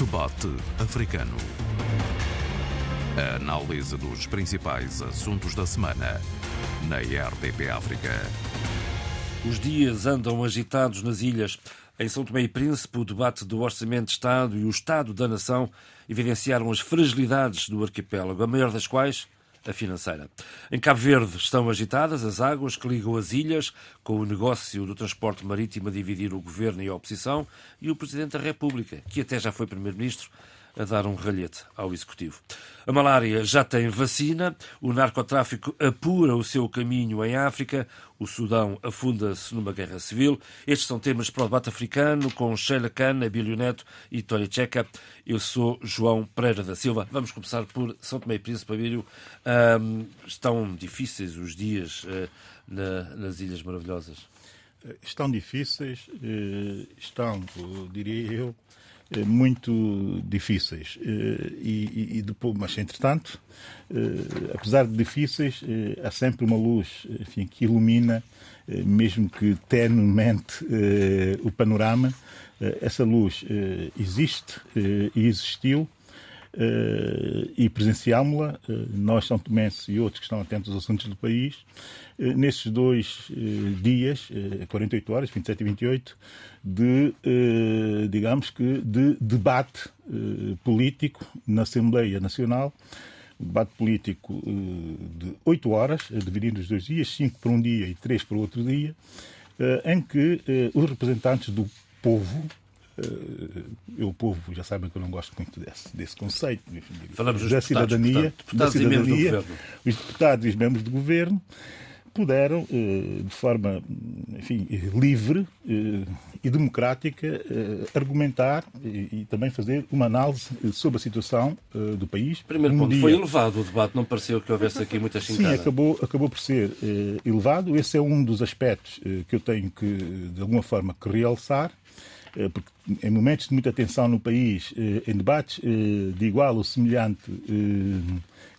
Debate Africano. A análise dos principais assuntos da semana na RDP África. Os dias andam agitados nas ilhas. Em São Tomé e Príncipe, o debate do Orçamento de Estado e o Estado da Nação evidenciaram as fragilidades do arquipélago, a maior das quais a financeira. Em Cabo Verde estão agitadas as águas que ligam as ilhas, com o negócio do transporte marítimo a dividir o governo e a oposição, e o Presidente da República, que até já foi Primeiro-Ministro, a dar um ralhete ao Executivo. A malária já tem vacina, o narcotráfico apura o seu caminho em África, o Sudão afunda-se numa guerra civil. Estes são temas para o debate africano com Sheila Khan, Abílio Neto e Tória Checa. Eu sou João Pereira da Silva. Vamos começar por São Tomé e Príncipe, Abílio. Um, estão difíceis os dias uh, na, nas Ilhas Maravilhosas? Estão difíceis, uh, estão, diria eu, eh, muito difíceis. Eh, e, e, depois, mas, entretanto, eh, apesar de difíceis, há sempre uma luz enfim, que ilumina, mesmo que tenuemente, o panorama. Essa luz existe e existiu. E presenciámos-la, nós, São Tomenses e outros que estão atentos aos assuntos do país, eh, nesses dois eh, dias, 48 eh, horas, 27 e 28, de, digamos que, de debate político na Assembleia Nacional, debate político de 8 horas, dividindo os dois dias, 5 para um dia e 3 para o outro dia, em que os representantes do povo, eu, o povo, já sabem que eu não gosto muito desse, desse conceito. Falamos da cidadania, da cidadania, os deputados e os membros do governo, puderam, eh, de forma enfim, livre eh, e democrática, eh, argumentar e também fazer uma análise sobre a situação do país. Primeiro ponto, dia... foi elevado o debate, não pareceu que houvesse aqui muita chincada. Sim, acabou, acabou por ser elevado. Esse é um dos aspectos que eu tenho que, de alguma forma, que realçar porque em momentos de muita tensão no país, em debates de igual ou semelhante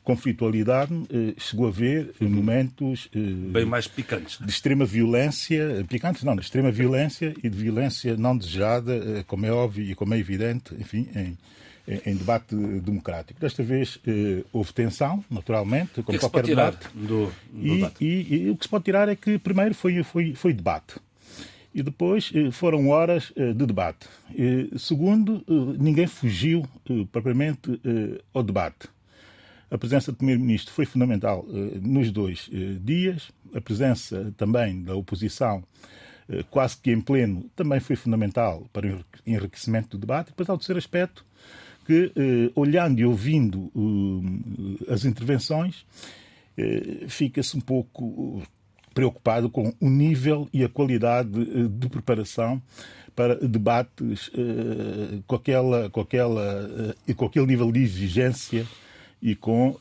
conflitualidade eh, chegou a haver momentos eh, bem mais picantes de extrema violência, picantes não, de extrema violência e de violência não desejada, eh, como é óbvio e como é evidente, enfim, em, em debate democrático. Desta vez houve tensão, naturalmente, como é qualquer debate. Do, do e, debate? E, e, o que se pode tirar é que primeiro foi, foi, foi debate. E depois foram horas de debate. Segundo, ninguém fugiu propriamente ao debate. A presença do Primeiro-Ministro foi fundamental nos dois dias. A presença também da oposição, quase que em pleno, também foi fundamental para o enriquecimento do debate. E depois há o terceiro aspecto, que, olhando e ouvindo as intervenções, fica-se um pouco preocupado com o nível e a qualidade de preparação para debates com, aquela, com, aquela, com aquele nível de exigência e com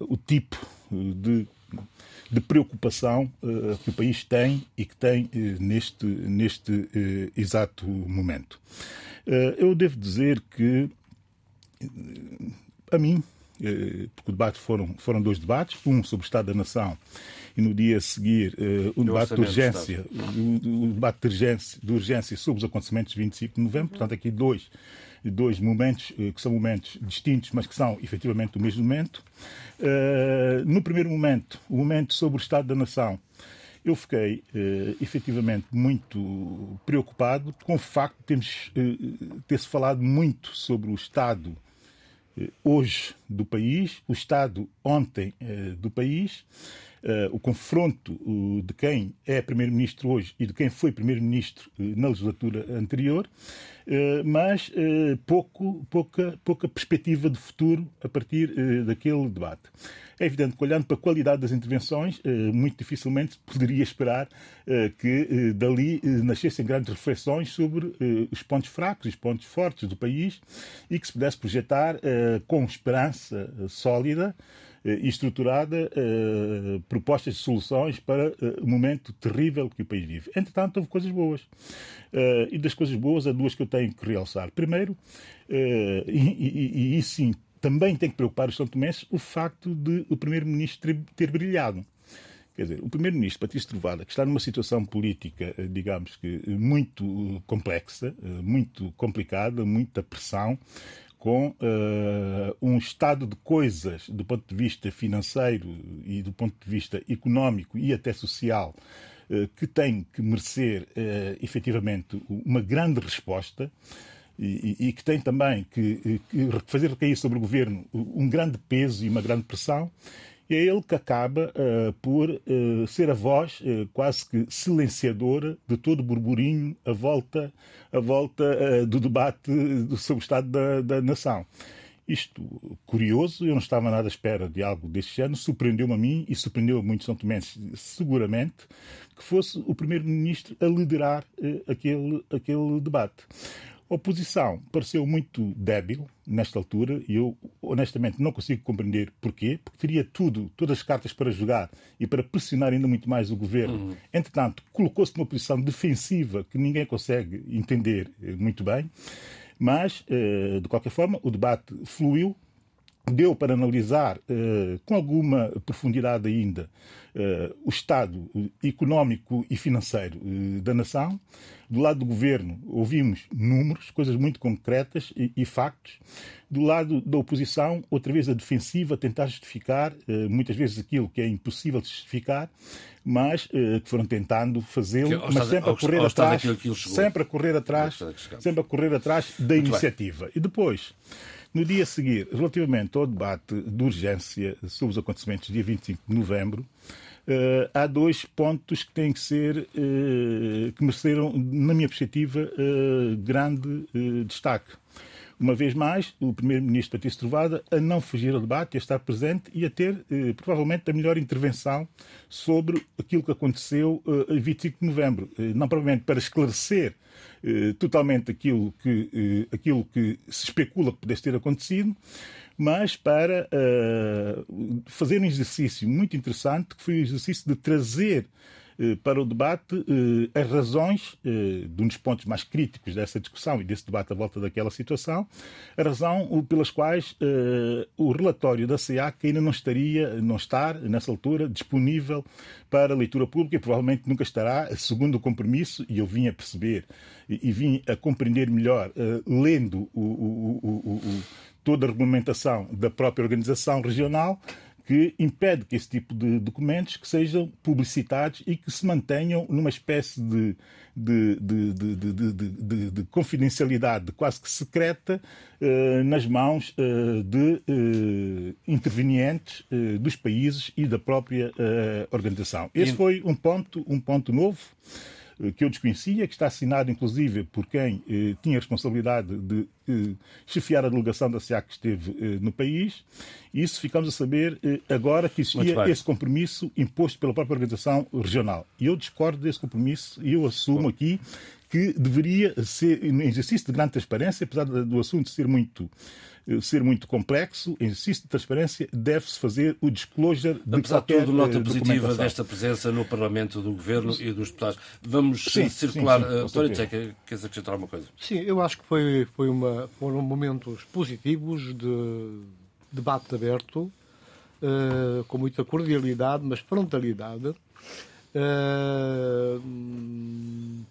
o tipo de, de preocupação que o país tem e que tem neste, neste exato momento. eu devo dizer que, a mim, porque o debate foram, foram dois debates, um sobre o Estado da Nação e no dia a seguir uh, o debate de urgência, o, debate de urgência, de urgência sobre os acontecimentos de 25 de novembro, portanto aqui dois dois momentos eh, que são momentos distintos, mas que são efetivamente o mesmo momento. Eh, no primeiro momento, o momento sobre o Estado da Nação, eu fiquei efetivamente muito preocupado com o facto de termos, ter-se falado muito sobre o Estado hoje do país, o Estado ontem do país, uh, o confronto de quem é Primeiro-Ministro hoje e de quem foi Primeiro-Ministro na legislatura anterior, mas pouco, pouca, pouca perspectiva de futuro a partir daquele debate. É evidente que, olhando para a qualidade das intervenções, muito dificilmente poderia esperar que dali nascessem grandes reflexões sobre os pontos fracos e os pontos fortes do país e que se pudesse projetar com esperança sólida eh, e estruturada propostas de soluções para o momento terrível que o país vive. Entretanto, houve coisas boas. E das coisas boas, há duas que eu tenho que realçar. Primeiro, e, e, e, sim, também tem que preocupar os São Tomenses o facto de o Primeiro-Ministro ter brilhado. Quer dizer, o primeiro-ministro Patrício Trovada, que está numa situação política, eh, digamos que muito complexa, muito complicada, muita pressão, com uh, um estado de coisas do ponto de vista financeiro e do ponto de vista económico e até social uh, que tem que merecer uh, efetivamente uma grande resposta e, e, que tem também que, que fazer recair sobre o governo um grande peso e uma grande pressão é ele que acaba uh, por uh, ser a voz uh, quase que silenciadora de todo o burburinho à volta, à volta do debate sobre o Estado da, da Nação. Isto, curioso, eu não estava nada à espera de algo deste ano, surpreendeu-me a mim e surpreendeu a muitos são tomenses, seguramente, que fosse o Primeiro-Ministro a liderar aquele, aquele debate. A oposição pareceu muito débil nesta altura e eu honestamente não consigo compreender porquê, porque teria tudo, todas as cartas para jogar e para pressionar ainda muito mais o governo. Uhum. Entretanto, colocou-se numa posição defensiva que ninguém consegue entender eh, muito bem, mas eh, de qualquer forma o debate fluiu, deu para analisar uh, com alguma profundidade ainda uh, o estado económico e financeiro uh, da nação. Do lado do governo, ouvimos números, coisas muito concretas e, e, factos. Do lado da oposição, outra vez a defensiva, tentar justificar muitas vezes aquilo que é impossível de justificar, mas que foram tentando fazê-lo, mas sempre a correr atrás, sempre a correr atrás, sempre a correr atrás da muito iniciativa. Bem. E depois no dia a seguir, relativamente ao debate de urgência sobre os acontecimentos dia 25 de novembro, Uh, há dois pontos que têm que ser, uh, que mereceram, na minha perspectiva, uh, grande destaque uma vez mais, o Primeiro-Ministro Patrício Trovada a não fugir ao debate, a estar presente e a ter, eh, provavelmente, a melhor intervenção sobre aquilo que aconteceu eh, a 25 de novembro. Eh, não provavelmente para esclarecer eh, totalmente aquilo que, eh, aquilo que se especula que pudesse ter acontecido, mas para uh, fazer um exercício muito interessante, que foi o exercício de trazer eh, para o debate eh, as razões eh, de um dos pontos mais críticos dessa discussão e desse debate à volta daquela situação, a razão pelas quais o relatório da SEAC ainda não estaria, não estar, nessa altura, disponível para leitura pública e provavelmente nunca estará, segundo o compromisso, e eu vim a perceber e vim a compreender melhor, lendo o, o, o, toda a regulamentação da própria organização regional, que impede que esse tipo de documentos que sejam publicitados e que se mantenham numa espécie de, de, de, de confidencialidade quase que secreta eh, nas mãos eh, de eh, intervenientes eh, dos países e da própria eh, organização. Esse foi um ponto, um ponto novo. Eh, que eu desconhecia, que está assinado inclusive por quem eh, tinha a responsabilidade de eh, chefiar a delegação da SEAC que esteve eh, no país. E isso ficamos a saber eh, agora que existia esse compromisso imposto pela própria organização regional. E eu discordo desse compromisso e eu assumo Bom. aqui que deveria ser um exercício de grande transparência, apesar do assunto ser muito ser muito complexo, de transparência, deve-se fazer o disclosure de Apesar qualquer de tudo, nota eh, positiva desta presença no Parlamento do Governo e dos deputados. Vamos sim, circular. Doutora Tcheca, queres acrescentar alguma coisa? Sim, eu acho que foi, foi uma, foram momentos positivos de debate aberto, uh, com muita cordialidade, mas frontalidade. Uh,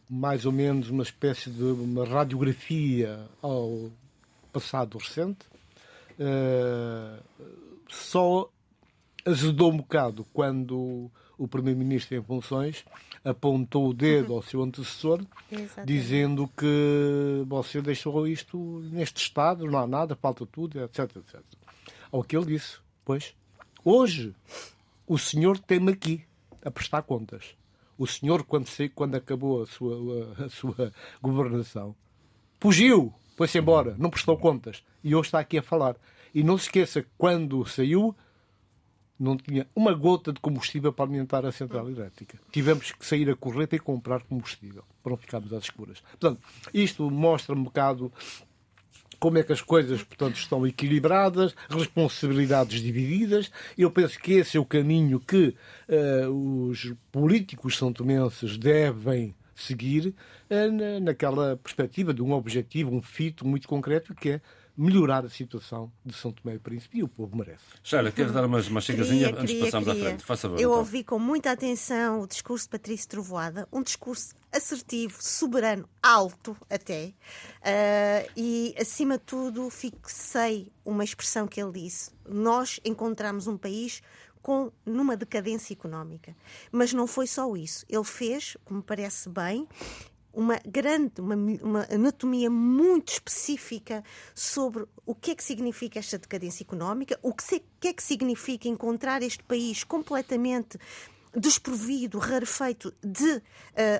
mais ou menos uma espécie de uma radiografia ao passado recente. Uh, só azedou um bocado quando o Primeiro-Ministro em funções apontou o dedo ao seu antecessor, Exatamente. dizendo que você deixou isto neste estado, não há nada, falta tudo, etc, etc. Ao que ele disse, pois, hoje o senhor tem-me aqui a prestar contas. O senhor, quando, quando acabou a sua, a sua governação, fugiu foi-se embora, não prestou contas. E hoje está aqui a falar. E não se esqueça que quando saiu, não tinha uma gota de combustível para alimentar a central elétrica. Tivemos que sair a correr e comprar combustível para não ficarmos às escuras. Portanto, isto mostra um bocado como é que as coisas, portanto, estão equilibradas, responsabilidades divididas. Eu penso que esse é o caminho que uh, os políticos são tomenses devem seguir eh, naquela perspectiva de um objetivo, um fito muito concreto, que é melhorar a situação de São Tomé e Príncipe e o povo merece. Sheila, quero dar umas, uma chegazinha antes de passarmos queria. à frente. Faça Eu então. ouvi com muita atenção o discurso de Patrício Trovoada, um discurso assertivo, soberano, alto até, uh, e acima de tudo fixei uma expressão que ele disse: nós encontramos um país com numa decadência económica. Mas não foi só isso. Ele fez, como parece bem, uma grande, uma, uma, anatomia muito específica sobre o que é que significa esta decadência económica, o que, se, que é que significa encontrar este país completamente desprovido, rarefeito de uh,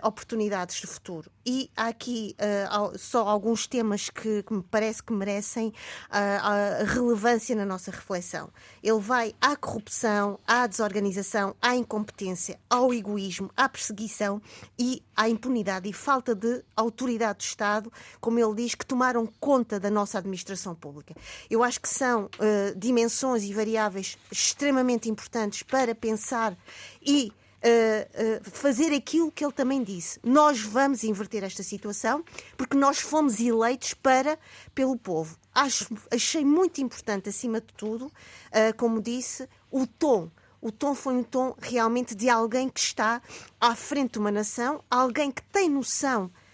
oportunidades de futuro. E há aqui uh, só alguns temas que, que, me parece que merecem uh, relevância na nossa reflexão. Ele vai à corrupção, à desorganização, à incompetência, ao egoísmo, à perseguição e à impunidade e falta de autoridade do Estado, como ele diz, que tomaram conta da nossa administração pública. Eu acho que são dimensões e variáveis extremamente importantes para pensar e Uh, uh, fazer aquilo que ele também disse. Nós vamos inverter esta situação porque nós fomos eleitos para pelo povo. Acho, achei muito importante, acima de tudo, uh, como disse, o tom. O tom foi um tom realmente de alguém que está à frente de uma nação, alguém que tem noção eh,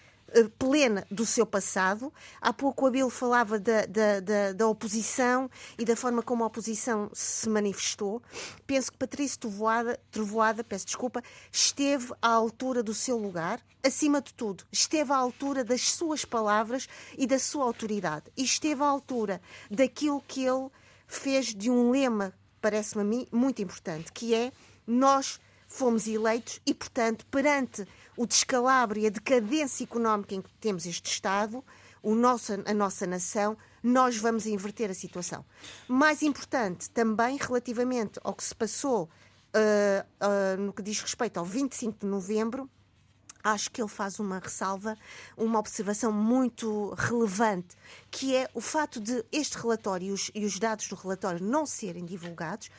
plena do seu passado. Há pouco o Abel falava da, da, da, da, oposição e da forma como a oposição se manifestou. Penso que Patrício Trovoada, Trovoada peço desculpa, esteve à altura do seu lugar, acima de tudo, esteve à altura das suas palavras e da sua autoridade. E esteve à altura daquilo que ele fez de um lema, parece-me a mim, muito importante, que é nós fomos eleitos e, portanto, perante o descalabro e a decadência económica em que temos este Estado, o nosso, a nossa nação, nós vamos inverter a situação. Mais importante também, relativamente ao que se passou uh, uh, no que diz respeito ao 25 de novembro, acho que ele faz uma ressalva, uma observação muito relevante, que é o fato de este relatório e os, e os dados do relatório não serem divulgados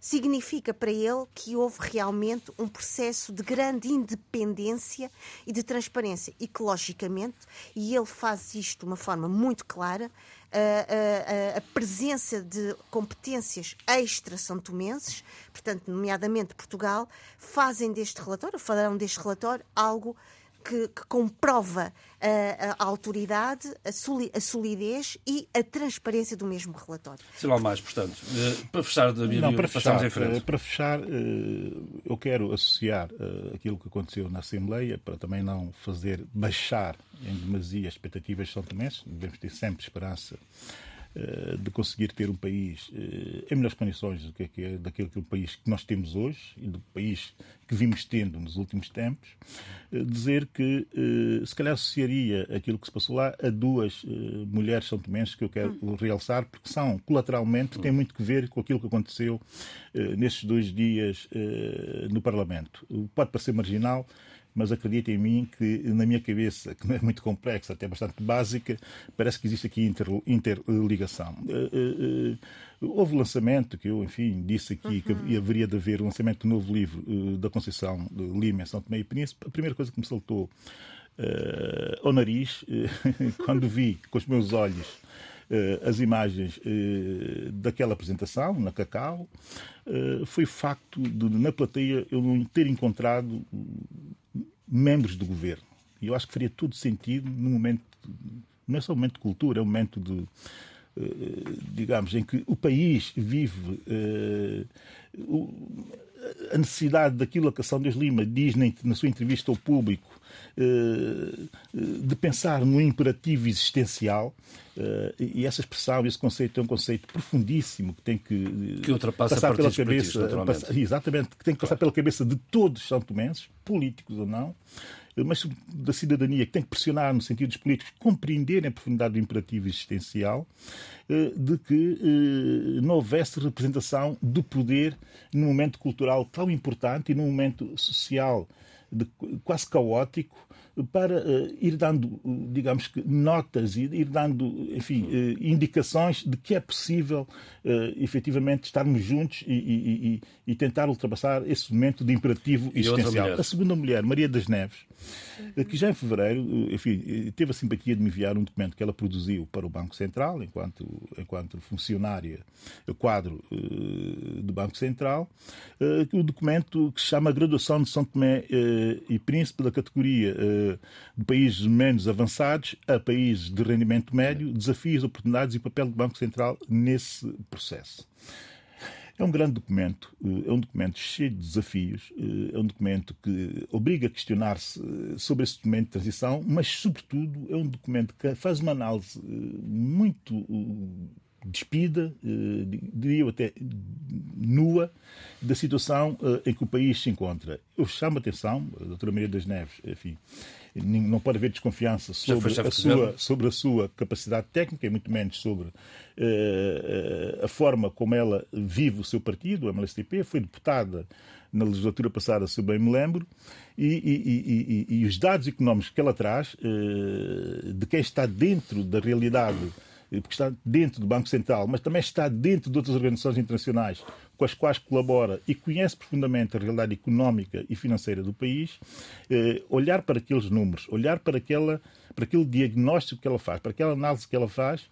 significa para ele que houve realmente um processo de grande independência e de transparência. E que, logicamente, e ele faz isto de uma forma muito clara, a, a, a presença de competências extra-santomenses, portanto, nomeadamente Portugal, fazem deste relatório, farão deste relatório algo que, que comprova a, a, autoridade, a, soli, a, solidez e a transparência do mesmo relatório. Se não mais, portanto, eh, para fechar, David, não, para fechar, em frente. Eh, para fechar, eh, eu quero associar aquilo que aconteceu na Assembleia, para também não fazer baixar em demasia as expectativas de São Tomé, devemos ter sempre esperança de conseguir ter um país eh, em melhores condições do que é, daquele que é o país que nós temos hoje e do país que vimos tendo nos últimos tempos, eh, dizer que se calhar associaria aquilo que se passou lá a duas mulheres são tomenses que eu quero hum. realçar, porque são, colateralmente, têm muito que ver com aquilo que aconteceu nesses dois dias no Parlamento. Pode parecer marginal, mas acredita em mim que na minha cabeça, que não é muito complexa, até bastante básica, parece que existe aqui inter, interligação. Uh, uh, houve lançamento, que eu, enfim, disse aqui uhum. que haveria de haver o lançamento do novo livro uh, da Conceição de Lima em São Tomé e Príncipe. A primeira coisa que me saltou ao nariz, quando vi com os meus olhos as imagens daquela apresentação, na Cacau, foi o facto de, na plateia, eu não ter encontrado membros do governo. E eu acho que faria todo sentido no momento, não é só um momento de cultura, é um momento de, eh, digamos, em que o país vive eh, a necessidade daquilo que a São Deus Lima diz na sua entrevista ao público, eh, de pensar no imperativo existencial, e essa expressão, esse conceito é um conceito profundíssimo que tem que, que passar pela cabeça, exatamente, que tem que passar pela cabeça de todos os santomenses, políticos ou não, mas da cidadania que tem que pressionar no sentido dos políticos compreenderem a profundidade do imperativo existencial eh, de que eh, não houvesse representação do poder num momento cultural tão importante e num momento social de, quase caótico para uh, ir dando, digamos que, notas e ir dando, enfim, uh, indicações de que é possível uh, efetivamente estarmos juntos e, e, e, e tentar ultrapassar esse momento de imperativo existencial. A segunda mulher, Maria das Neves, que já em fevereiro, enfim, teve a simpatia de me enviar um documento que ela produziu para o Banco Central, enquanto, enquanto funcionária, quadro do Banco Central, o documento que se chama Graduação de São Tomé e Príncipe da categoria de países menos avançados a países de rendimento médio, desafios, oportunidades e papel do Banco Central nesse processo. É um grande documento, eh, é um documento cheio de desafios, eh, é um documento que obriga a questionar-se eh, sobre esse momento de transição, mas, sobretudo, é um documento que faz uma análise muito despida, diria até nua, da situação em que o país se encontra. Eu chamo a atenção, a doutora Maria das Neves, enfim, não pode haver desconfiança sobre a, sua, sobre a sua capacidade técnica e muito menos sobre uh, a forma como ela vive o seu partido, o MLSTP. Foi deputada na legislatura passada, se bem me lembro, e, e, e, e os dados económicos que ela traz, uh, de quem está dentro da realidade porque está dentro do Banco Central, mas também está dentro de outras organizações internacionais com as quais colabora e conhece profundamente a realidade económica e financeira do país, eh, olhar para aqueles números, olhar para aquela para aquele diagnóstico que ela faz, para aquela análise que ela faz,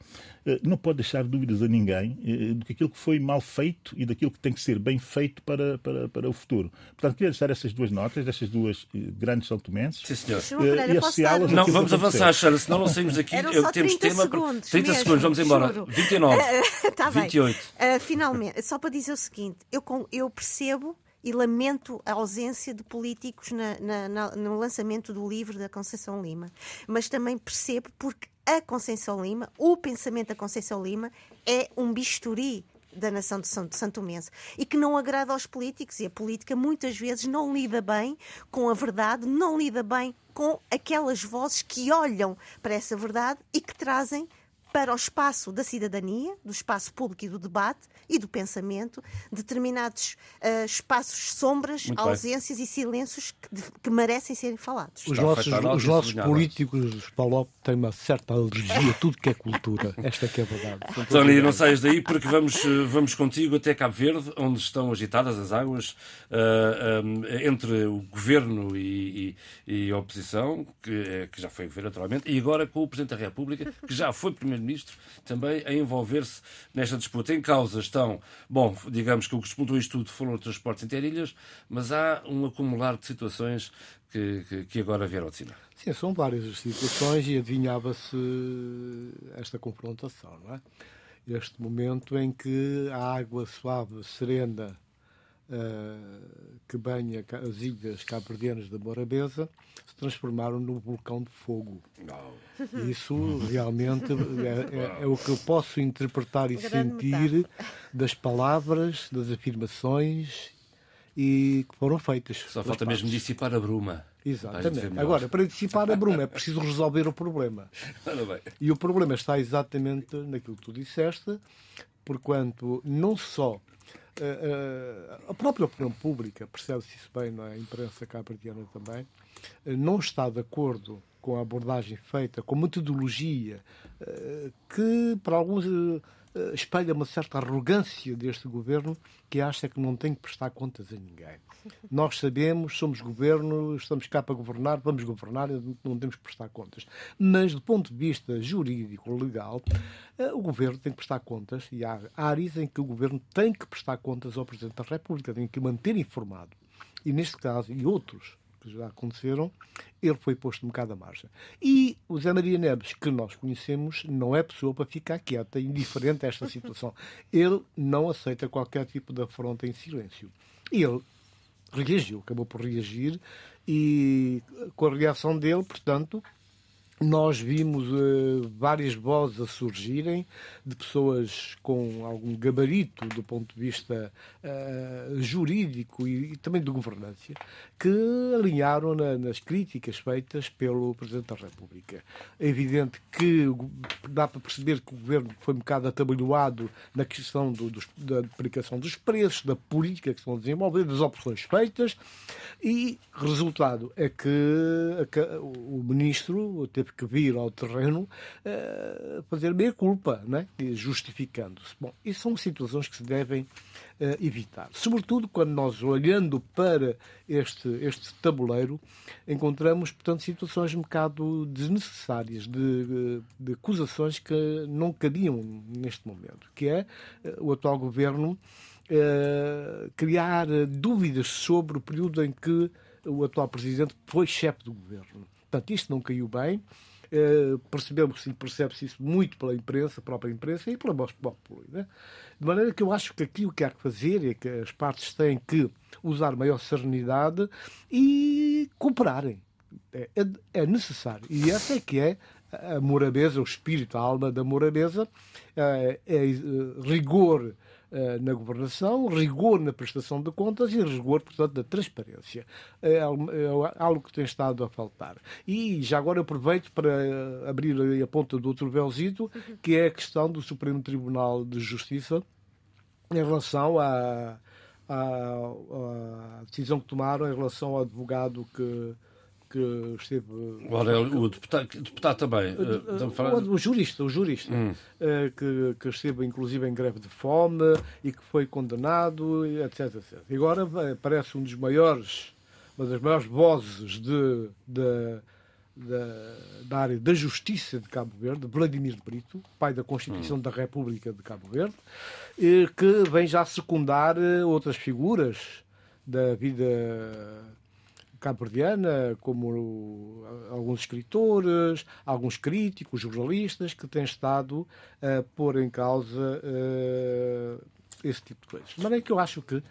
eh, não pode deixar dúvidas a ninguém eh, do que aquilo que foi mal feito e daquilo que tem que ser bem feito para, para, para o futuro. Portanto, queria deixar essas duas notas, destas duas eh, grandes são tomenses. Sim, senhor. E associá-las Não, vamos avançar, Sara, senão não saímos daqui. Eu, temos tema. Segundos 30 mesmo, segundos, vamos embora. Juro. 29. Uh, tá 28. Uh, finalmente, só para dizer o seguinte, eu, eu percebo e lamento a ausência de políticos na, na, na, no lançamento do livro da Conceição Lima. Mas também percebo porque a Conceição Lima, o pensamento da Conceição Lima, é um bisturi da nação de Santo Mense e que não agrada aos políticos e a política muitas vezes não lida bem com a verdade, não lida bem com aquelas vozes que olham para essa verdade e que trazem para o espaço da cidadania, do espaço público e do debate e do pensamento, determinados uh, espaços sombras, Muito ausências bem. e silêncios que, que, merecem ser falados. Os nossos, os nossos políticos, Paulo, têm uma certa alergia a tudo que é cultura. Esta é que é a verdade. Tony, não saias daí porque vamos, eh, vamos contigo até Cabo Verde, onde estão agitadas as águas uh, um, entre o governo e, e, e, a oposição, que, que já foi governo naturalmente, e agora com o Presidente da República, que já foi primeiro Primeiro-Ministro também a envolver-se nesta disputa. Em causa estão, bom, digamos que o que disputou isto tudo foram os transportes interilhas, mas há um acumular de situações que, que, que agora vieram de cima. Sim, são várias as situações e adivinhava-se esta confrontação, não é? Este momento em que a água suave, serena, uh, que banha as ilhas cabo-verdianas da Morabeza se transformaram num vulcão de fogo. Não. Isso realmente é, é, é, o que eu posso interpretar e sentir das palavras, das afirmações e que foram feitas. Só falta partes. mesmo dissipar a bruma. Exatamente. Agora, para dissipar a bruma é preciso resolver o problema. E o problema está exatamente naquilo que tu disseste, porquanto não só a própria opinião pública, percebe-se isso bem na é? imprensa cabo-verdiana também, eh, não está de acordo com a abordagem feita, com a metodologia eh, que, para alguns, eh, espelha uma certa arrogância deste governo que acha que não tem que prestar contas a ninguém. Nós sabemos, somos governo, estamos cá para governar, vamos governar, não temos que prestar contas. Mas, do ponto de vista jurídico, legal, eh, o governo tem que prestar contas e há áreas em que o governo tem que prestar contas ao Presidente da República, tem que manter informado. E neste caso, e outros que já aconteceram, ele foi posto um bocado à margem. E o Zé Maria Neves, que nós conhecemos, não é pessoa para ficar quieta, indiferente a esta situação. Ele não aceita qualquer tipo de afronta em silêncio. E ele reagiu, acabou por reagir e com a reação dele, portanto, nós vimos uh, várias vozes a surgirem de pessoas com algum gabarito do ponto de vista uh, jurídico e, e, também de governância que alinharam na, nas críticas feitas pelo Presidente da República. É evidente que dá para perceber que o governo foi um bocado atabalhoado na questão do, da aplicação dos preços, da política que estão a desenvolver, das opções feitas e resultado é que o ministro teve teve que vir ao terreno uh, fazer meia culpa, né? justificando-se. Bom, isso são situações que se devem uh, evitar. Sobretudo quando nós, olhando para este, este tabuleiro, encontramos, portanto, situações um bocado desnecessárias, de, de acusações que não cabiam neste momento, que é uh, o atual governo criar dúvidas sobre o período em que o atual presidente foi chefe do governo. Portanto, isto não caiu bem. Uh, percebemos percebe-se isso muito pela imprensa, própria imprensa e pela voz popular. Né? De maneira que eu acho que aqui o que há que fazer é que as partes têm que usar maior serenidade e cooperarem. É, é, é necessário. E essa é que é a morabeza, o espírito, a alma da morabeza, é, é rigor eh, na governação, rigor na prestação de contas e rigor, portanto, da transparência. É, é algo que tem estado a faltar. E já agora aproveito para abrir a ponta do outro véuzito, que é a questão do Supremo Tribunal de Justiça em relação à, à, à decisão que tomaram em relação ao advogado que que esteve. Ora, o deputado, deputado também. Uh, o, o, jurista, o jurista hum. uh, que, que esteve inclusive em greve de fome e que foi condenado, etc. etc. E agora parece um dos maiores, uma das maiores vozes de, de, de, da área da justiça de Cabo Verde, Vladimir Brito, pai da Constituição hum. da República de Cabo Verde, que vem já secundar outras figuras da vida cabo-verdiana, como alguns escritores, alguns críticos, jornalistas, que têm estado a pôr em causa uh, esse tipo de coisas. De maneira que eu acho que, uh,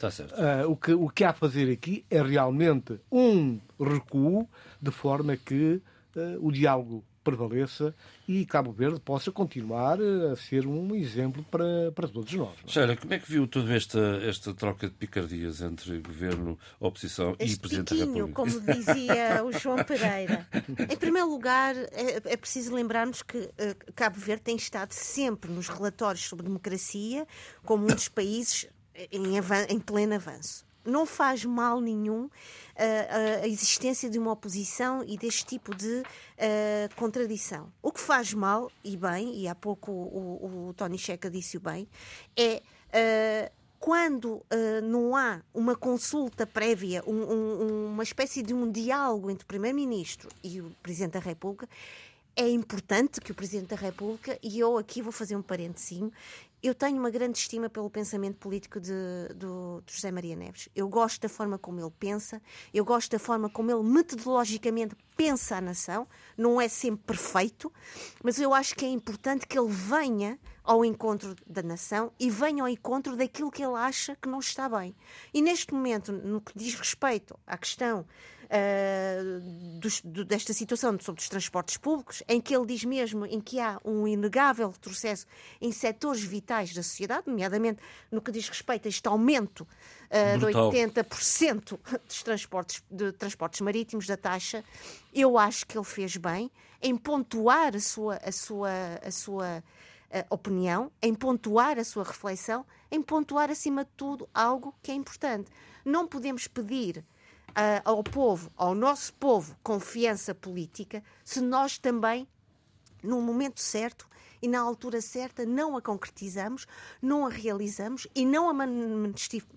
o que o que há a fazer aqui é realmente um recuo de forma que uh, o diálogo prevaleça e Cabo Verde possa continuar a ser um exemplo para, para todos nós. É? Como é que viu toda esta, esta troca de picardias entre governo, oposição este e Presidente da República? como dizia o João Pereira. Em primeiro lugar, é, é preciso lembrarmos que uh, Cabo Verde tem estado sempre nos relatórios sobre democracia como um dos países em, em pleno avanço não faz mal nenhum a, uh, a existência de uma oposição e deste tipo de uh, contradição. O que faz mal, e bem, e há pouco o, o, o Tony Checa disse-o bem, é uh, quando uh, não há uma consulta prévia, um, um, uma espécie de um diálogo entre o Primeiro-Ministro e o Presidente da República, é importante que o Presidente da República, e eu aqui vou fazer um parentezinho, eu tenho uma grande estima pelo pensamento político de, do, de, José Maria Neves. Eu gosto da forma como ele pensa, eu gosto da forma como ele metodologicamente pensa a nação. Não é sempre perfeito, mas eu acho que é importante que ele venha ao encontro da nação e venha ao encontro daquilo que ele acha que não está bem. E neste momento, no que diz respeito à questão uh, dos, do, desta situação sobre os transportes públicos, em que ele diz mesmo em que há um inegável retrocesso em setores vitais da sociedade, nomeadamente no que diz respeito a este aumento uh, de 80% dos transportes, de transportes marítimos da taxa, eu acho que ele fez bem em pontuar a sua, a sua, a sua uh, opinião, em pontuar a sua reflexão, em pontuar, acima de tudo, algo que é importante. Não podemos pedir ao povo, ao nosso povo, confiança política, se nós também, no momento certo e na altura certa, não a concretizamos, não a realizamos e não a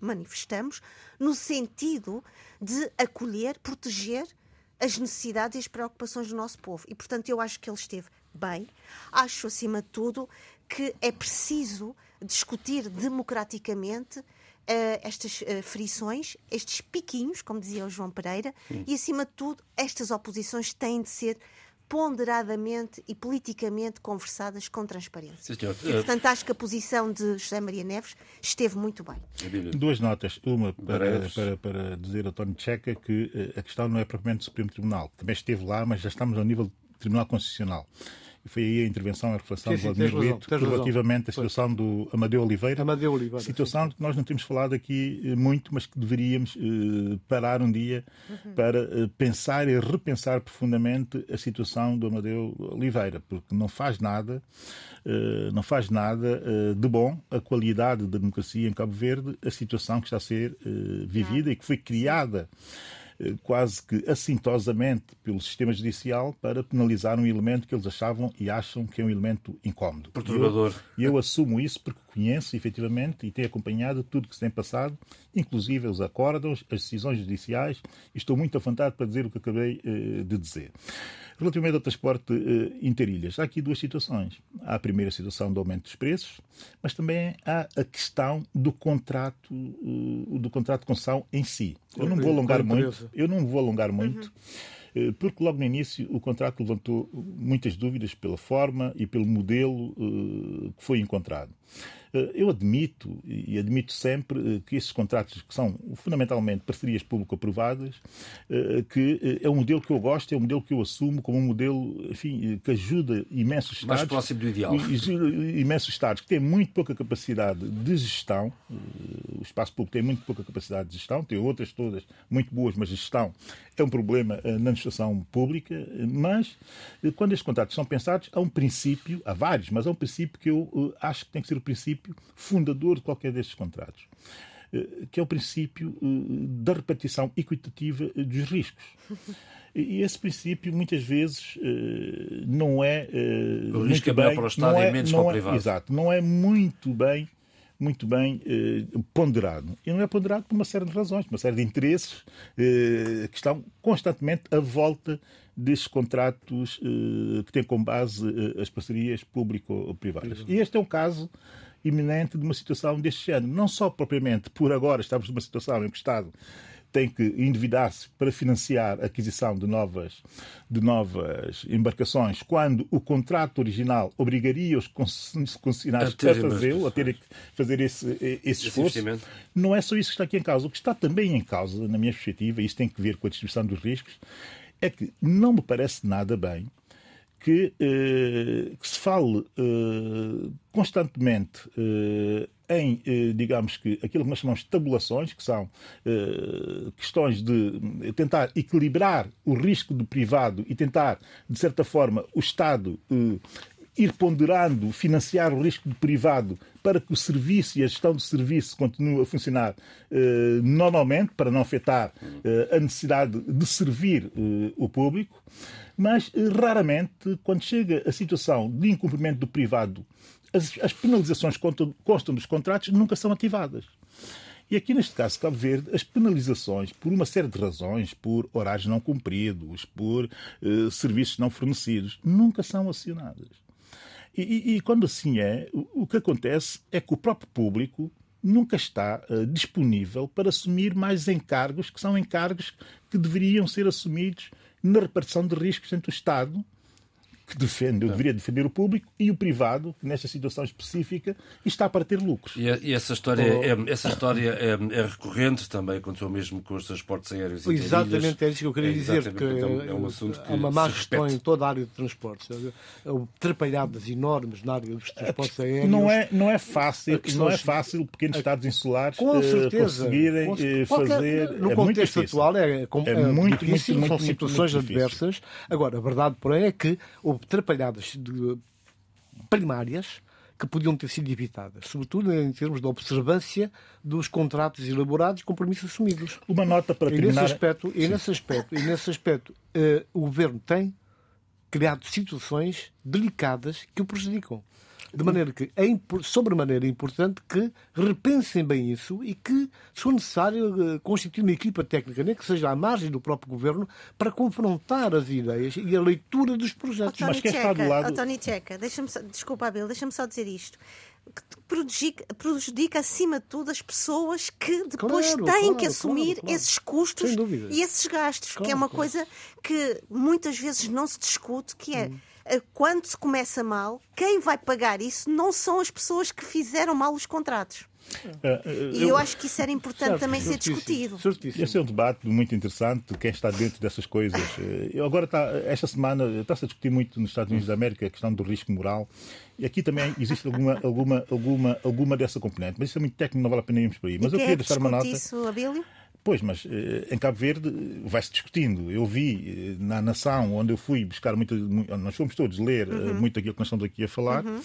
manifestamos no sentido de acolher, proteger as necessidades e as preocupações do nosso povo. E, portanto, eu acho que ele esteve bem. Acho, acima de tudo, que é preciso discutir democraticamente estas uh, frições, estes piquinhos, como dizia o João Pereira, Sim. e acima de tudo, estas oposições têm de ser ponderadamente e politicamente conversadas com transparência. Sim, e, portanto, acho que a posição de José Maria Neves esteve muito bem. Duas notas. Uma para, para, para dizer a Tony Checa que eh, a questão não é propriamente do Supremo Tribunal, que também esteve lá, mas já estamos ao nível Tribunal Constitucional. E foi aí a intervenção, a reflexão do Vladimir Brito relativamente à situação do Amadeu Oliveira. Amadeu Oliveira. Situação que nós não temos falado aqui eh, muito, mas que deveríamos eh, parar um dia uhum. para eh, pensar e repensar profundamente a situação do Amadeu Oliveira, porque não faz nada, eh, não faz nada de bom a qualidade da democracia em Cabo Verde, a situação que está a ser vivida e que foi criada quase que assintosamente pelo sistema judicial para penalizar um elemento que eles achavam e acham que é um elemento incómodo. Perturbador. E eu, eu, assumo isso porque conheço efetivamente e tenho acompanhado tudo que se tem passado, inclusive os acordos, as decisões judiciais, e estou muito à vontade para dizer o que acabei uh, de dizer. Relativamente ao transporte uh, interilhas, há aqui duas situações. Há a primeira situação do aumento dos preços, mas também há a questão do contrato, uh, do contrato de concessão em si. Eu não vou alongar muito. Eu não vou alongar muito. Uhum. Porque logo no início o contrato levantou muitas dúvidas pela forma e pelo modelo que foi encontrado. Eh, eu admito, e admito sempre, eh, que esses contratos, que são fundamentalmente parcerias público-privadas, eh, que é um modelo que eu gosto, é um modelo que eu assumo como um modelo enfim, que ajuda imensos Estados. Mais próximo do ideal. Imensos Estados que têm muito pouca capacidade de gestão. O espaço público tem muito pouca capacidade de gestão, tem outras todas muito boas, mas gestão é um problema na administração pública. Mas quando estes contratos são pensados, há um princípio, há vários, mas há um princípio que eu acho que tem que ser o princípio fundador de qualquer destes contratos, eh, que é o princípio eh, da repartição equitativa eh, dos riscos. E esse princípio muitas vezes não é. O risco é bem, para o Estado e é, menos para o é, privado. exato, não é muito bem muito bem ponderado. E não é ponderado por uma série de razões, uma série de interesses que estão constantemente à volta desses contratos que têm como base as parcerias público-privadas. E este é um caso iminente de uma situação deste género. Não só propriamente por agora estamos numa situação em que o Estado tem que endividar-se para financiar a aquisição de novas, de novas embarcações, quando o contrato original obrigaria os concessionários a, a fazê-lo, a terem que fazer esse, esse esforço. Não é só isso que está aqui em causa. O que está também em causa, na minha perspectiva, e isso tem que ver com a distribuição dos riscos, é que não me parece nada bem que, eh, que se fale eh, constantemente eh, em, digamos que, aquilo que nós chamamos de tabulações, que são questões de tentar equilibrar o risco do privado e tentar, de certa forma, o Estado ir ponderando, financiar o risco do privado para que o serviço e a gestão do serviço continue a funcionar eh, normalmente, para não afetar eh, a necessidade de servir eh, o público mas eh, raramente, quando chega a situação de incumprimento do privado, as, as penalizações constam, constam dos contratos nunca são ativadas. E aqui, neste caso, Cabo Verde, as penalizações, por uma série de razões, por horários não cumpridos, por uh, serviços não fornecidos, nunca são acionadas. E, e, e, quando assim é, o, o, que acontece é que o próprio público nunca está uh, disponível para assumir mais encargos, que são encargos que deveriam ser assumidos na repartição de riscos entre o Estado que defende, eu deveria defender o público, e o privado, que nesta situação específica está para ter lucros. E, e essa história, é, essa história é, é, recorrente também, aconteceu mesmo com os transportes aéreos e Exatamente, é isso que eu queria é, dizer, que é um assunto que há uma má gestão em toda a área de transportes. Trapalhadas enormes na área dos transportes aéreos. Não é, não é fácil, não é fácil pequenos estados insulares com eh, certeza, conseguirem com, eh, fazer... No contexto atual é, é, muito, difícil, muito, são muito, situações muito adversas. Agora, a verdade, porém, é que houve trapalhadas de, primárias que podiam ter sido evitadas, sobretudo em termos de observância dos contratos elaborados e compromissos assumidos. Uma nota para e terminar. Nesse aspecto, e nesse aspecto, e nesse aspecto uh, o governo tem criado situações delicadas que o prejudicam. De maneira que é sobremaneira importante que repensem bem isso e que, se for necessário, eh, constituir uma equipa técnica, nem que seja à margem do próprio governo, para confrontar as ideias e a leitura dos projetos. Mas quem está do lado. Tony Checa, deixa desculpa, Abel, deixa-me só dizer isto que prejudica, prejudica, acima de tudo as pessoas que depois claro, têm claro, que assumir claro, esses custos e esses gastos, que é uma coisa que muitas vezes não se discute, que é hum quando se começa mal, quem vai pagar isso não são as pessoas que fizeram mal os contratos. Uh, e eu, eu, acho que isso era importante certo, também ser discutido. Certíssimo. Esse é um debate muito interessante quem está dentro dessas coisas. Eu agora, está, esta semana, está-se a discutir muito nos Estados Unidos da América a questão do risco moral. E aqui também existe alguma, alguma, alguma, alguma dessa componente. Mas isso é muito técnico, não vale a pena irmos por aí. Mas e eu queria deixar uma nota. Isso, Abílio? Pois, mas eh, em Cabo Verde vai-se discutindo. Eu vi eh, na Nação, onde eu fui buscar muito, nós fomos todos ler eh, uhum. muito aquilo que nós estamos aqui a falar, uhum.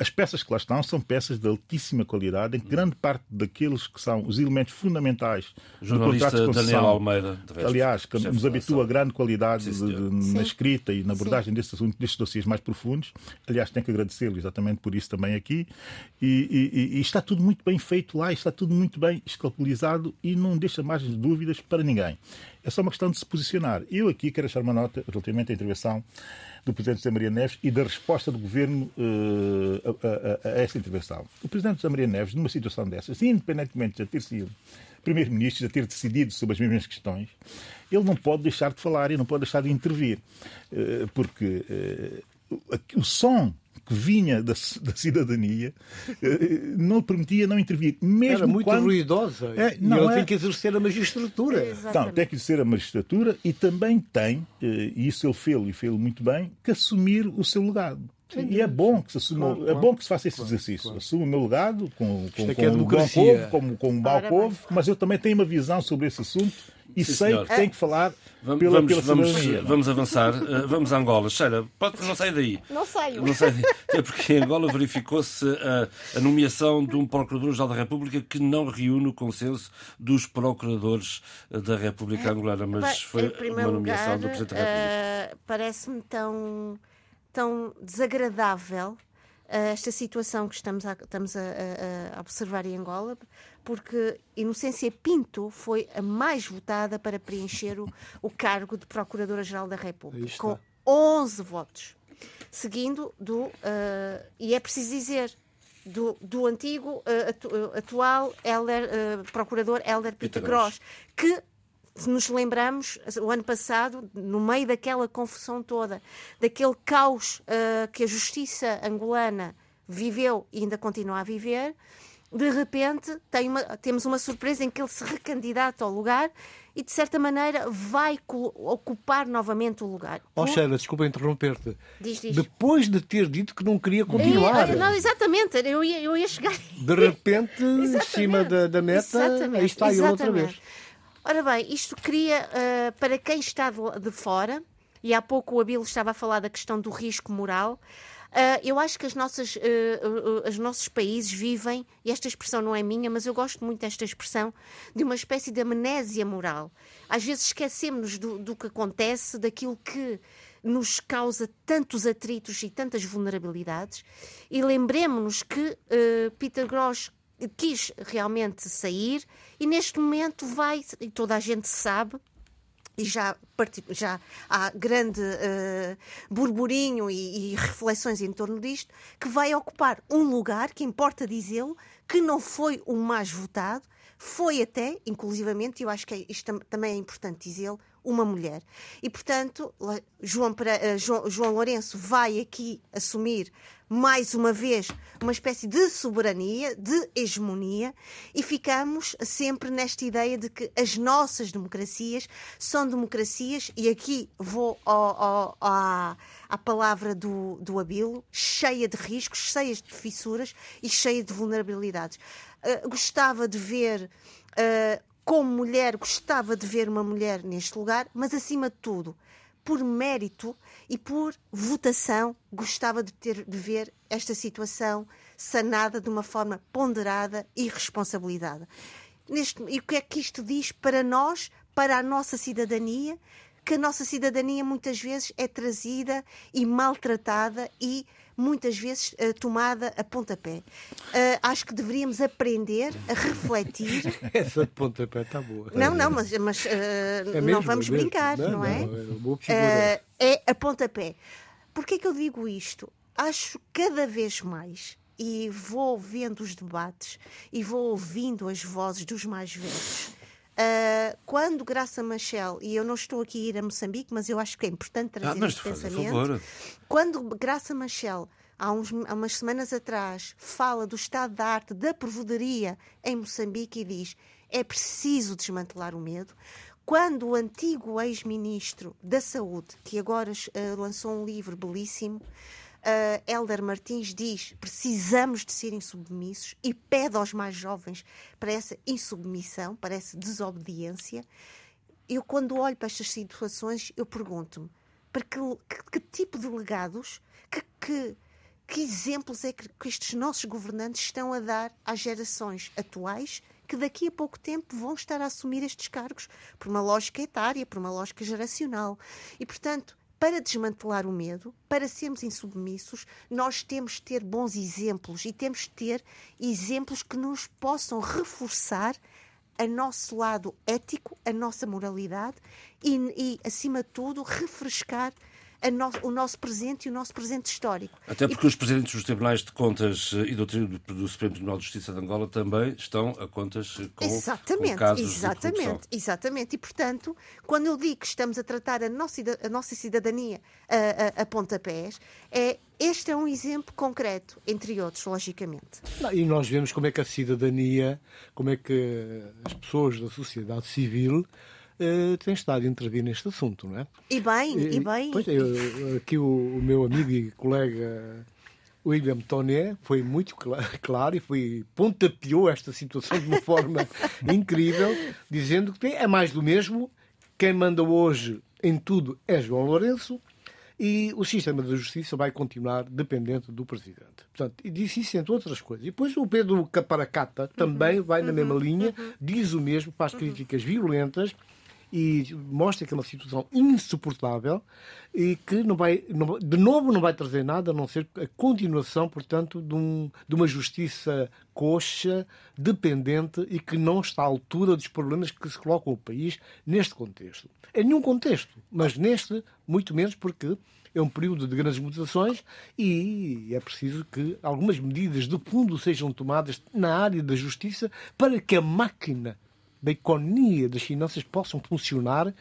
as peças que lá estão são peças de altíssima qualidade, em que grande parte daqueles que são os elementos fundamentais do contrato de concessão, Daniel Almeida, resto, aliás, que nos habitua a grande qualidade Sim, de, de, na escrita e na abordagem destes assuntos, destes dossiês mais profundos. Aliás, tenho que agradecê-lo exatamente por isso também aqui. E, e, e, está tudo muito bem feito lá, está tudo muito bem escalpelizado e não deixa de dúvidas para ninguém. É só uma questão de se posicionar. Eu aqui quero deixar uma nota relativamente à intervenção do Presidente José Maria Neves e da resposta do Governo uh, a, a, a, esta intervenção. O Presidente José Maria Neves, numa situação dessas, independentemente de ter sido Primeiro-Ministro, de ter decidido sobre as mesmas questões, ele não pode deixar de falar e não pode deixar de intervir. Uh, porque uh, o som que vinha da, da cidadania eh, não permitia não intervir. Mesmo Era muito quando... ruidosa. É, não, e ele é... tem que exercer a magistratura. Não, tem que exercer a magistratura e também tem, eh, e isso ele fez e fez muito bem, que assumir o seu legado. E é bom que se assuma, claro, é bom que se faça esse claro, exercício. Claro. Assumo o meu legado com, com, é com é um bom povo, com, com um mau povo, mas eu também tenho uma visão sobre esse assunto e Sim, sei senhor. que tem que falar vamos, pela, vamos, pela vamos, vamos avançar. Uh, vamos a Angola. Sheila, pode, não sai daí. Não saio. Não sai daí. É porque em Angola verificou-se a, a, nomeação de um Procurador-Geral da República que não reúne o consenso dos Procuradores da República Angolana, mas foi uma nomeação lugar, do Presidente da República. Uh, Parece-me tão tão desagradável uh, esta situação que estamos, a, estamos a, a, observar em Angola, porque Inocência Pinto foi a mais votada para preencher o, o cargo de Procuradora-Geral da República, com 11 votos. Seguindo do. Uh, e é preciso dizer, do, do, antigo uh, atu, uh, atual uh, procurador Helder Peter Gross, que se nos lembramos, o ano passado, no meio daquela confusão toda, daquele caos uh, que a justiça angolana viveu e ainda continua a viver, de repente uma, temos uma surpresa em que ele se recandidata ao lugar e, de certa maneira, vai ocupar novamente o lugar. Oh, Sheila, desculpa interromper-te. Diz, diz. Depois de ter dito que não queria continuar. É, não, exatamente, eu ia, eu ia chegar. De repente, em cima da, da meta, exatamente, aí está ele outra vez. Ora bem, isto cria, uh, para quem está de, de, fora, e há pouco o Abilo estava a falar da questão do risco moral, eu acho que as nossas, uh, os nossos países vivem, e esta expressão não é minha, mas eu gosto muito desta expressão, de uma espécie de amnésia moral. Às vezes esquecemos do, do que acontece, daquilo que nos causa tantos atritos e tantas vulnerabilidades, e lembremos-nos que Peter Grosch quis realmente sair e neste momento vai, e toda a gente sabe, e já, já há grande uh, burburinho e, e, reflexões em torno disto, que vai ocupar um lugar que importa dizê-lo, que não foi o mais votado, foi até, inclusivamente, e eu acho que é, isto também é importante dizê-lo, uma mulher. E, portanto, João, uh, João, João Lourenço vai aqui assumir mais uma vez, uma espécie de soberania, de hegemonia, e ficamos sempre nesta ideia de que as nossas democracias são democracias, e aqui vou ao, ao, à, à palavra do, do Abilo, cheia de riscos, cheias de fissuras e cheia de vulnerabilidades. Uh, gostava de ver. Uh, como mulher, gostava de ver uma mulher neste lugar, mas acima de tudo, por mérito e por votação, gostava de, ter, de ver esta situação sanada de uma forma ponderada e responsabilizada. Neste, e o que é que isto diz para nós, para a nossa cidadania? Que a nossa cidadania muitas vezes é trazida e maltratada e muitas vezes uh, tomada a pontapé. Uh, acho que deveríamos aprender a refletir. Essa de pontapé está boa. Não, não, mas, mas uh, é não vamos é brincar, não, não, é? Não, é, é a pontapé. Porquê que eu digo isto? Acho cada vez mais e vou vendo os debates e vou ouvindo as vozes dos mais velhos. Uh, quando Graça Machel, e eu não estou aqui a ir a Moçambique, mas eu acho que é importante trazer ah, este pensamento. Quando Graça Machel há, uns, há umas semanas atrás, fala do estado da arte da provedoria em Moçambique e diz é preciso desmantelar o medo. Quando o antigo ex-ministro da Saúde, que agora uh, lançou um livro belíssimo, uh, Helder Martins diz precisamos de ser insubmissos e pede aos mais jovens para essa insubmissão, para essa desobediência. Eu, quando olho para estas situações, eu pergunto-me para que, que, que, tipo de legados, que, que, que exemplos é que, que estes nossos governantes estão a dar às gerações atuais que daqui a pouco tempo vão estar a assumir estes cargos por uma lógica etária, por uma lógica geracional. E, portanto, para desmantelar o medo, para sermos insubmissos, nós temos de ter bons exemplos e temos de ter exemplos que nos possam reforçar a nosso lado ético, a nossa moralidade e, e acima de tudo, refrescar no, o nosso presente e o nosso presente histórico. Até porque e... os presidentes dos Tribunais de Contas eh, e do, do, Supremo Tribunal de Justiça de Angola também estão a contas eh, com, exatamente, com casos exatamente, de Exatamente, e portanto, quando eu digo que estamos a tratar a nossa, a nossa cidadania a, a, a pontapés, é, este é um exemplo concreto, entre outros, logicamente. Não, e nós vemos como é que a cidadania, como é que as pessoas da sociedade civil uh, tem estado a intervir neste assunto, não é? E bem, e, e bem. Pois, eu, aqui o, o, meu amigo e colega William Toné foi muito claro e foi pontapeou esta situação de uma forma incrível, dizendo que é mais do mesmo. Quem manda hoje em tudo é João Lourenço e o sistema da justiça vai continuar dependente do presidente. Portanto, e disse isso entre outras coisas. E depois o Pedro Caparacata também uhum, vai na mesma uhum, linha, uhum. diz o mesmo, faz críticas violentas e mostra que é uma situação insuportável e que não vai, não, de novo não vai trazer nada a não ser a continuação, portanto, de, um, de uma justiça coxa, dependente e que não está à altura dos problemas que se colocam o país neste contexto. Em nenhum contexto, mas neste, muito menos porque é um período de grandes mutações e é preciso que algumas medidas de fundo sejam tomadas na área da justiça para que a máquina da economia das finanças possam funcionar de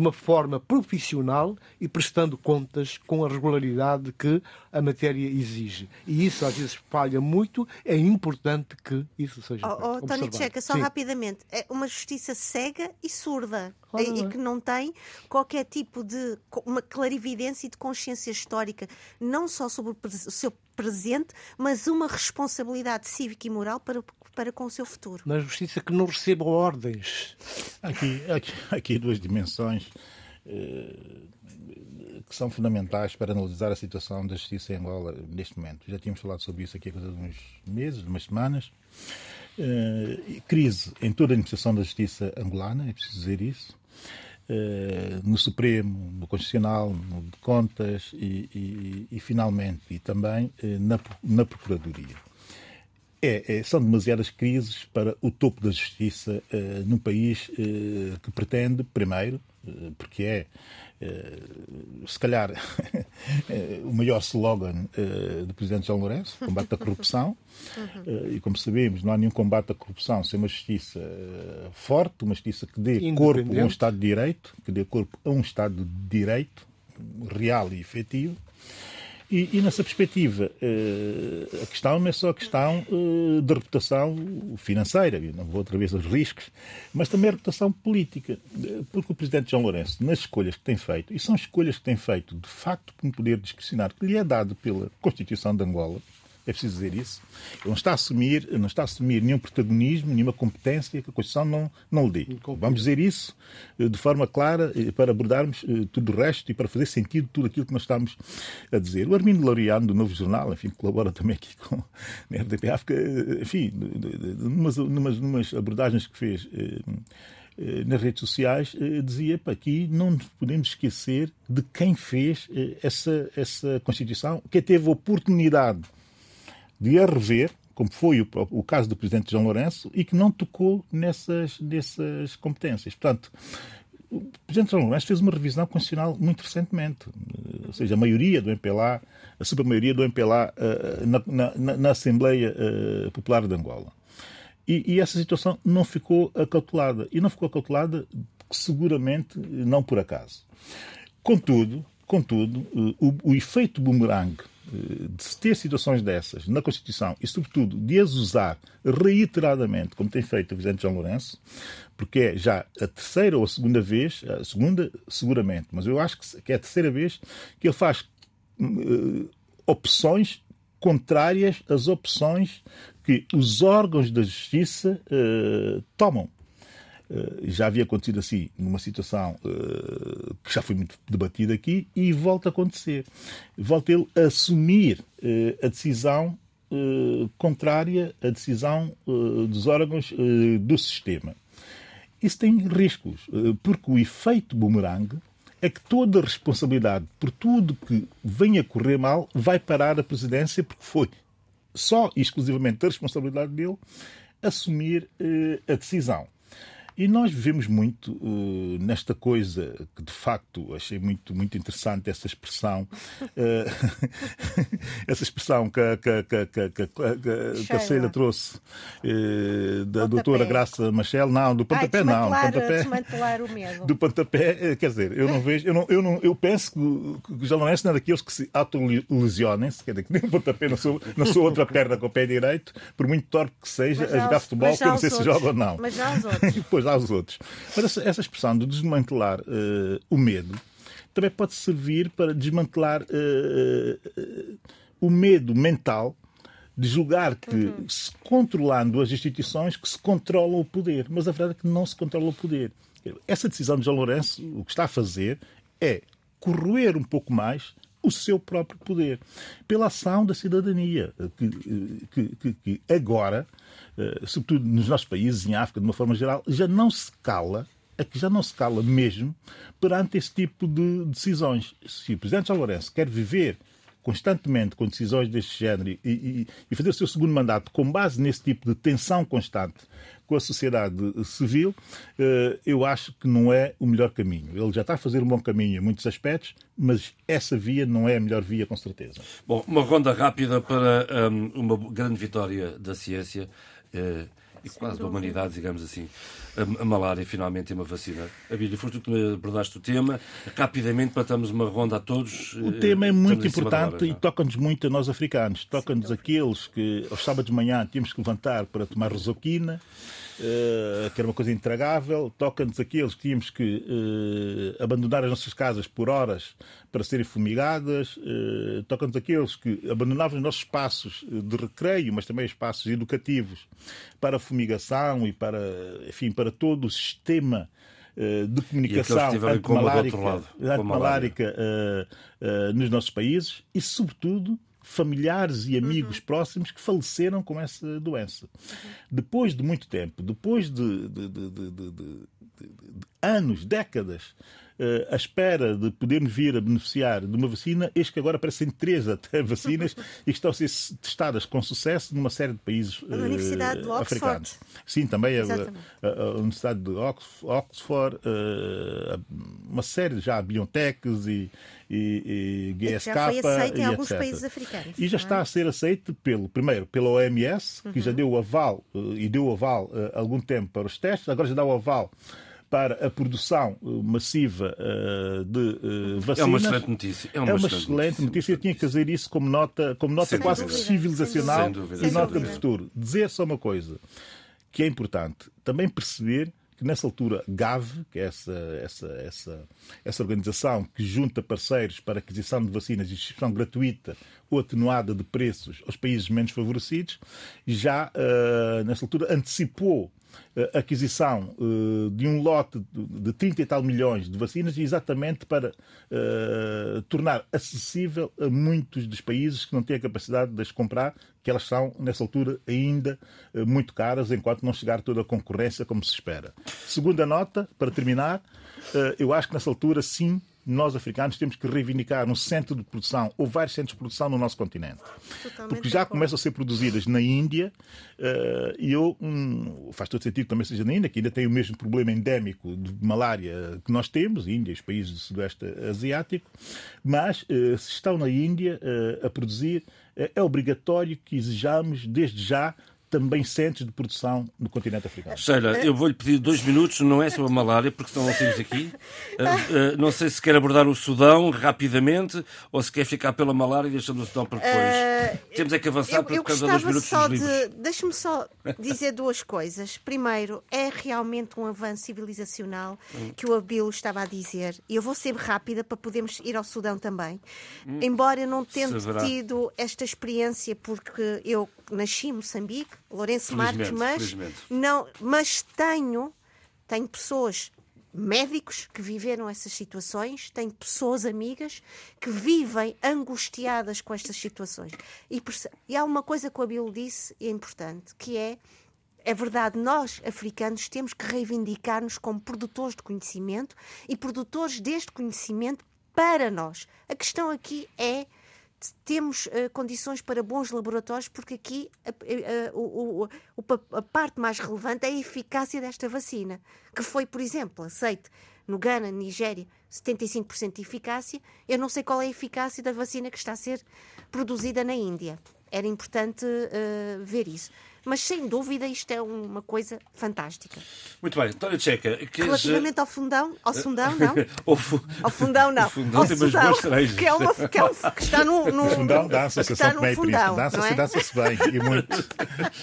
uma forma profissional e prestando contas com a regularidade que a matéria exige. E isso às vezes falha muito, é importante que isso seja oh, oh, Tony Checa, só Sim. rapidamente, é uma justiça cega e surda claro, e, que não tem qualquer tipo de uma clarividência e de consciência histórica, não só sobre o seu presente, mas uma responsabilidade cívica e moral para, para com o seu futuro. Na justiça que não receba ordens. Aqui, aqui, aqui duas dimensões eh, que são fundamentais para analisar a situação da justiça em Angola neste momento. Já tínhamos falado sobre isso aqui há coisa de uns meses, de umas semanas. Eh, crise em toda a administração da justiça angolana, é preciso dizer isso. Eh, no Supremo, no Constitucional, no de Contas e, e, e finalmente e também eh, na, na Procuradoria. É, é, são demasiadas crises para o topo da justiça uh, num país que pretende, primeiro, porque é, se calhar, o maior slogan do Presidente João Lourenço, combate à corrupção. Uhum. e como sabemos, não há nenhum combate à corrupção sem uma justiça forte, uma justiça que dê corpo a um Estado de Direito, que dê corpo a um Estado de Direito real e efetivo. E, e nessa perspectiva, uh, a questão não é só a questão uh, de reputação financeira, não vou outra vez aos riscos, mas também a reputação política. Porque o Presidente João Lourenço, nas escolhas que tem feito, e são escolhas que tem feito de facto por um poder discricionário que lhe é dado pela Constituição de Angola, é preciso dizer isso. Ele não está a assumir, não está a assumir nenhum protagonismo, nenhuma competência que a Constituição não, não lhe dê. Vamos dizer isso eh, de forma clara eh, para abordarmos eh, tudo o resto e para fazer sentido tudo aquilo que nós estamos a dizer. O Armindo Laureano, do Novo Jornal, enfim, colabora também aqui com a RDP África, enfim, numas, numas, numas abordagens que fez nas redes sociais, dizia que aqui não nos podemos esquecer de quem fez essa, essa Constituição, que teve a oportunidade de a rever, como foi o, o, caso do presidente João Lourenço, e que não tocou nessas, nessas competências. Portanto, o presidente João Lourenço fez uma revisão constitucional muito recentemente, ou seja, a maioria do MPLA, a supermaioria do MPLA uh, na, na, na, Assembleia uh, Popular de Angola. E, e, essa situação não ficou acautelada. E não ficou acautelada seguramente não por acaso. Contudo, contudo o, o efeito boomerang de ter situações dessas na Constituição e, sobretudo, de as usar reiteradamente, como tem feito o Presidente João Lourenço, porque é já a terceira ou a segunda vez, a segunda seguramente, mas eu acho que é a terceira vez que ele faz uh, opções contrárias às opções que os órgãos da justiça uh, tomam. Uh, já havia acontecido assim numa situação uh, que já foi muito debatida aqui e volta a acontecer. Volta ele a assumir a decisão contrária à decisão dos órgãos do sistema. Isso tem riscos, porque o efeito boomerang é que toda a responsabilidade por tudo que venha a correr mal vai parar a presidência, porque foi só e exclusivamente da responsabilidade dele assumir eh, a decisão. E nós vivemos muito uh, nesta coisa que, de facto, achei muito, muito interessante essa expressão, uh, essa expressão que, que, que, que, que, que a Sheila trouxe uh, da doutora Graça Machel, não, do pontapé Ai, não. Do pontapé, o medo. Do pontapé, quer dizer, eu não vejo, eu, não, eu, não, eu penso que, que já não é daqueles que se autolesionem-se, quer dizer, que nem o pontapé na sua, na sua outra perna com o pé direito, por muito torpe que seja, a jogar futebol, que eu não sei se joga ou não. Mas já os outros. aos outros. Mas essa, essa expressão de desmantelar uh, o medo também pode servir para desmantelar uh, uh, o medo mental de julgar que, uhum. se controlando as instituições, que se controla o poder. Mas a verdade é que não se controla o poder. Essa decisão de João Lourenço, o que está a fazer é corroer um pouco mais o seu próprio poder, pela ação da cidadania, que, que, que, que agora, eh, sobretudo nos nossos países, em África, de uma forma geral, já não se cala é que já não se cala mesmo perante esse tipo de decisões. Se o Presidente João Lourenço quer viver constantemente com decisões deste género e, e, e, fazer o seu segundo mandato com base nesse tipo de tensão constante com a sociedade civil, eh, eu acho que não é o melhor caminho. Ele já está a fazer um bom caminho em muitos aspectos, mas essa via não é a melhor via, com certeza. Bom, uma ronda rápida para um, uma grande vitória da ciência. Uh e quase da humanidade, digamos assim. A, a malária finalmente tem uma vacina. A Bíblia, foste tu que me abordaste o tema. Rapidamente matamos uma ronda a todos. O tema é muito importante e toca-nos muito a nós africanos. Toca-nos aqueles que aos sábados de manhã tínhamos que levantar para tomar rosoquina. Uh, que era uma coisa intragável. Toca-nos aqueles que tínhamos que uh, abandonar as nossas casas por horas para serem fumigadas. Uh, Toca-nos aqueles que abandonavam os nossos espaços de recreio, mas também espaços educativos para a fumigação e para, enfim, para todo o sistema de comunicação antimalárica, antimalárica uh, uh, nos nossos países e, sobretudo, familiares e amigos uhum. próximos que faleceram com essa doença. Uhum. Depois de muito tempo, depois de, de, de, de anos, décadas, à espera de podermos vir a beneficiar de uma vacina, eis que agora aparecem três até vacinas e que estão a ser testadas com sucesso numa série de países uh, Universidade de africanos. Sim, também a, a, a, Universidade de Oxford, uh, uma série já Biontechs e, e, e GSK. Já foi aceito em alguns etc. países africanos. E já é? está a ser aceito pelo, primeiro pela OMS, que uhum. já deu o aval e deu o aval há algum tempo para os testes, agora já dá o aval para a produção eh, massiva uh, de vacinas. É uma excelente notícia. É uma, é uma excelente, excelente notícia. Eu tinha que fazer isso como nota, como nota quase dúvida. civilizacional e nota de futuro. Dizer só uma coisa que é importante. Também perceber que nessa altura GAV, que é essa, essa, essa, essa organização que junta parceiros para aquisição de vacinas e distribuição gratuita ou atenuada de preços aos países menos favorecidos, já uh, nessa altura antecipou aquisição uh, de um lote de 30 e tal milhões de vacinas exatamente para uh, tornar acessível a muitos dos países que não têm a capacidade de as comprar, que elas são, nessa altura, ainda muito caras, enquanto não chegar toda a concorrência como se espera. Segunda nota, para terminar, eu acho que nessa altura, sim, nós africanos temos que reivindicar um centro de produção ou vários centros de produção no nosso continente. Totalmente Porque já começam a ser produzidas na Índia uh, e eu, um, faz todo sentido que também seja na Índia, que ainda tem o mesmo problema endémico de malária que nós temos, Índia e os países do Sudoeste Asiático, mas uh, se estão na Índia uh, a produzir, é obrigatório que exijamos desde já também centros de produção no continente africano. Sheila, eu vou-lhe pedir dois minutos, não é sobre a malária, porque senão não temos aqui. Uh, uh, não sei se quer abordar o Sudão rapidamente ou se quer ficar pela malária e deixamos o Sudão para depois. Uh, temos é que avançar eu, por causa dos minutos só dos de, Deixe-me só dizer duas coisas. Primeiro, é realmente um avanço civilizacional hum. que o Abilo estava a dizer. E eu vou ser rápida para podermos ir ao Sudão também. Hum. Embora eu não tenha tido esta experiência, porque eu nasci em Moçambique, Lourenço Marques, mas, não, mas tenho, tenho pessoas médicos que viveram essas situações, tenho pessoas amigas que vivem angustiadas com estas situações. E, e há uma coisa que o Abilo disse e é importante, que é é verdade, nós, africanos, temos que reivindicar-nos como produtores de conhecimento e produtores deste conhecimento para nós. A questão aqui é temos uh, condições para bons laboratórios, porque aqui a, a, a, parte mais relevante é a eficácia desta vacina, que foi, por exemplo, aceite no Ghana, Nigéria, 75% de eficácia. Eu não sei qual é a eficácia da vacina que está a ser produzida na Índia. Era importante uh, ver isso mas sem dúvida isto é uma coisa fantástica. Muito bem, António Checa. Que Relativamente ao fundão, ao fundão, não? ao fundão, não. O fundão ao tem umas boas cerejas. Que, é uma, que, é um, que está no, no, o fundão dança-se, eu sou meio fundão, dança-se é? dança-se bem, e muito.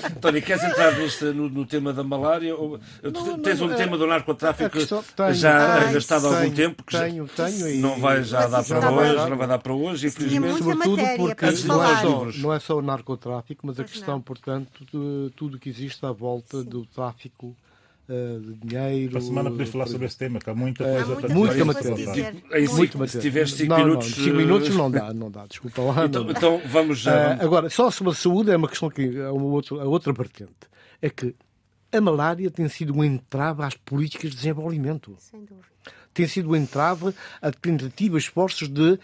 António, queres entrar neste, no, no tema da malária? Ou, não, tens não, um tema do narcotráfico tenho, já ai, gastado há algum tempo? Que tenho, tenho. E, não vai já dar para hoje, não vai dar para hoje, infelizmente. Sobretudo porque não é, só, não é só o narcotráfico, mas a questão, portanto, de tudo que existe à volta Sim. do tráfico uh, de dinheiro. Para a semana podemos falar sobre esse tema, que há muita coisa. Uh, muita, muita matéria. Muito matéria. Se tiveres 5 minutos. 5 uh... minutos não dá, não dá, desculpa lá. Então, então vamos já. Uh, agora, só sobre a saúde é uma questão que é uma outra, a outra vertente. É que a malária tem sido um entrave às políticas de desenvolvimento. Sem dúvida. Tem sido um entrave a tentativas, esforços de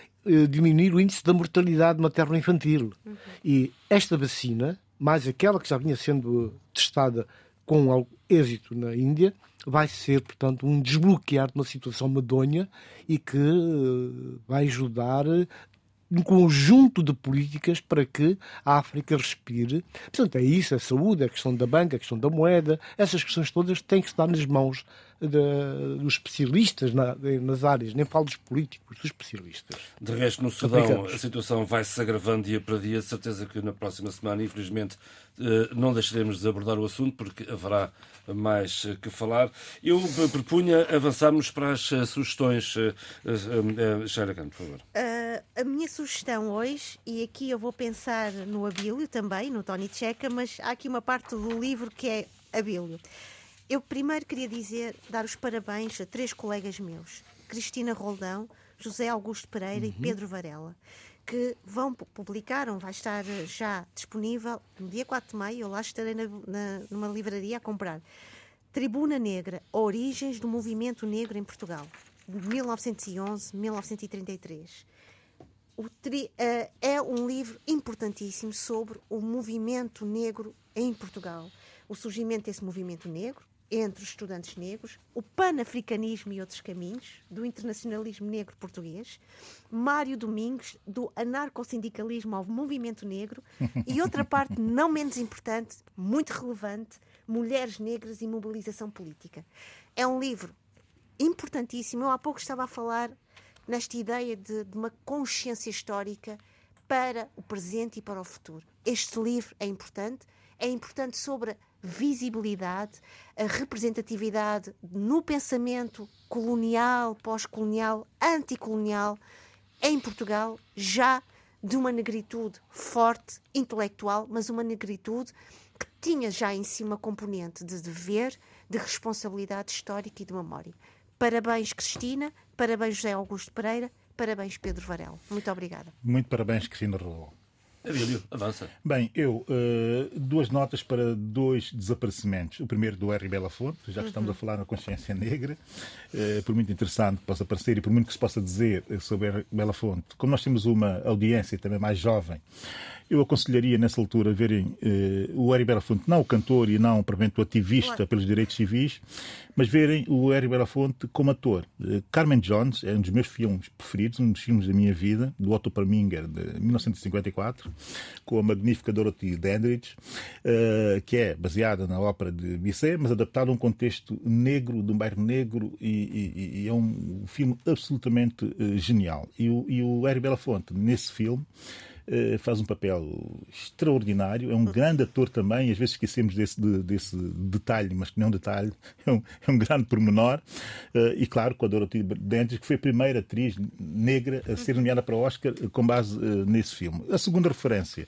diminuir o índice da mortalidade materno-infantil. Uhum. E esta vacina mais aquela que já vinha sendo testada com êxito na Índia, vai ser, portanto, um desbloquear de uma situação medonha e que eh, vai ajudar um conjunto de políticas para que a África respire. Portanto, é isso, é a saúde, é a questão da banca, a questão da moeda, essas questões todas têm que estar nas mãos de, dos especialistas na, nas áreas, nem falo dos políticos, dos especialistas. De resto, no Sudão, a situação vai se agravando dia para dia. Certeza que na próxima semana, infelizmente, eh, não deixaremos de abordar o assunto, porque haverá mais eh, que falar. Eu propunha avançarmos para as eh, sugestões. Sheila Khan, por favor. Uh, a minha sugestão hoje, e aqui eu vou pensar no Abílio também, no Tony Checa, mas há aqui uma parte do livro que é Abílio. Eu primeiro queria dizer, dar os parabéns a três colegas meus, Cristina Roldão, José Augusto Pereira uhum. e Pedro Varela, que vão publicaram, vai estar já disponível no dia 4 de maio, eu lá estarei na, na, numa livraria a comprar. Tribuna Negra, Origens do Movimento Negro em Portugal, de 1911-1933. Tri, uh, é um livro importantíssimo sobre o movimento negro em Portugal. O surgimento desse movimento negro, entre os estudantes negros, o panafricanismo e outros caminhos, do internacionalismo negro português, Mário Domingos, do anarcossindicalismo ao movimento negro, e outra parte não menos importante, muito relevante, Mulheres Negras e Mobilização Política. É um livro importantíssimo. Eu há pouco estava a falar nesta ideia de, de uma consciência histórica para o presente e para o futuro. Este livro é importante, é importante sobre visibilidade, a representatividade no pensamento colonial, pós-colonial, anticolonial em Portugal, já de uma negritude forte, intelectual, mas uma negritude que tinha já em si uma componente de dever, de responsabilidade histórica e de memória. Parabéns, Cristina, parabéns, José Augusto Pereira, parabéns, Pedro Varela. Muito obrigada. Muito parabéns, Cristina Rolou. Abílio, avança. Bem, eu, uh, duas notas para dois desaparecimentos. O primeiro do R. Belafonte, já que uhum. estamos a falar na consciência negra, uh, por muito interessante que possa parecer e por muito que se possa dizer sobre R. Belafonte, como nós temos uma audiência também mais jovem, eu aconselharia nessa altura verem eh, o Harry Belafonte, não o cantor e não, provavelmente, o ativista pelos direitos civis, mas verem o Harry Belafonte como ator. Eh, Carmen Jones é um dos meus filmes preferidos, um dos filmes da minha vida, do Otto Preminger, de 1954, com a magnífica Dorothy Dandridge, eh, que é baseada na ópera de Bizet, mas adaptada a um contexto negro, de um bairro negro, e, e, e é um filme absolutamente uh, genial. E o, e o Harry Belafonte, nesse filme, faz um papel extraordinário, é um grande ator também, às vezes esquecemos desse, desse detalhe, mas que não é um detalhe, é um, é um grande pormenor. Uh, e claro, com a Dorothy Dentes, que foi a primeira atriz negra a ser nomeada para o Oscar com base nesse filme. A segunda referência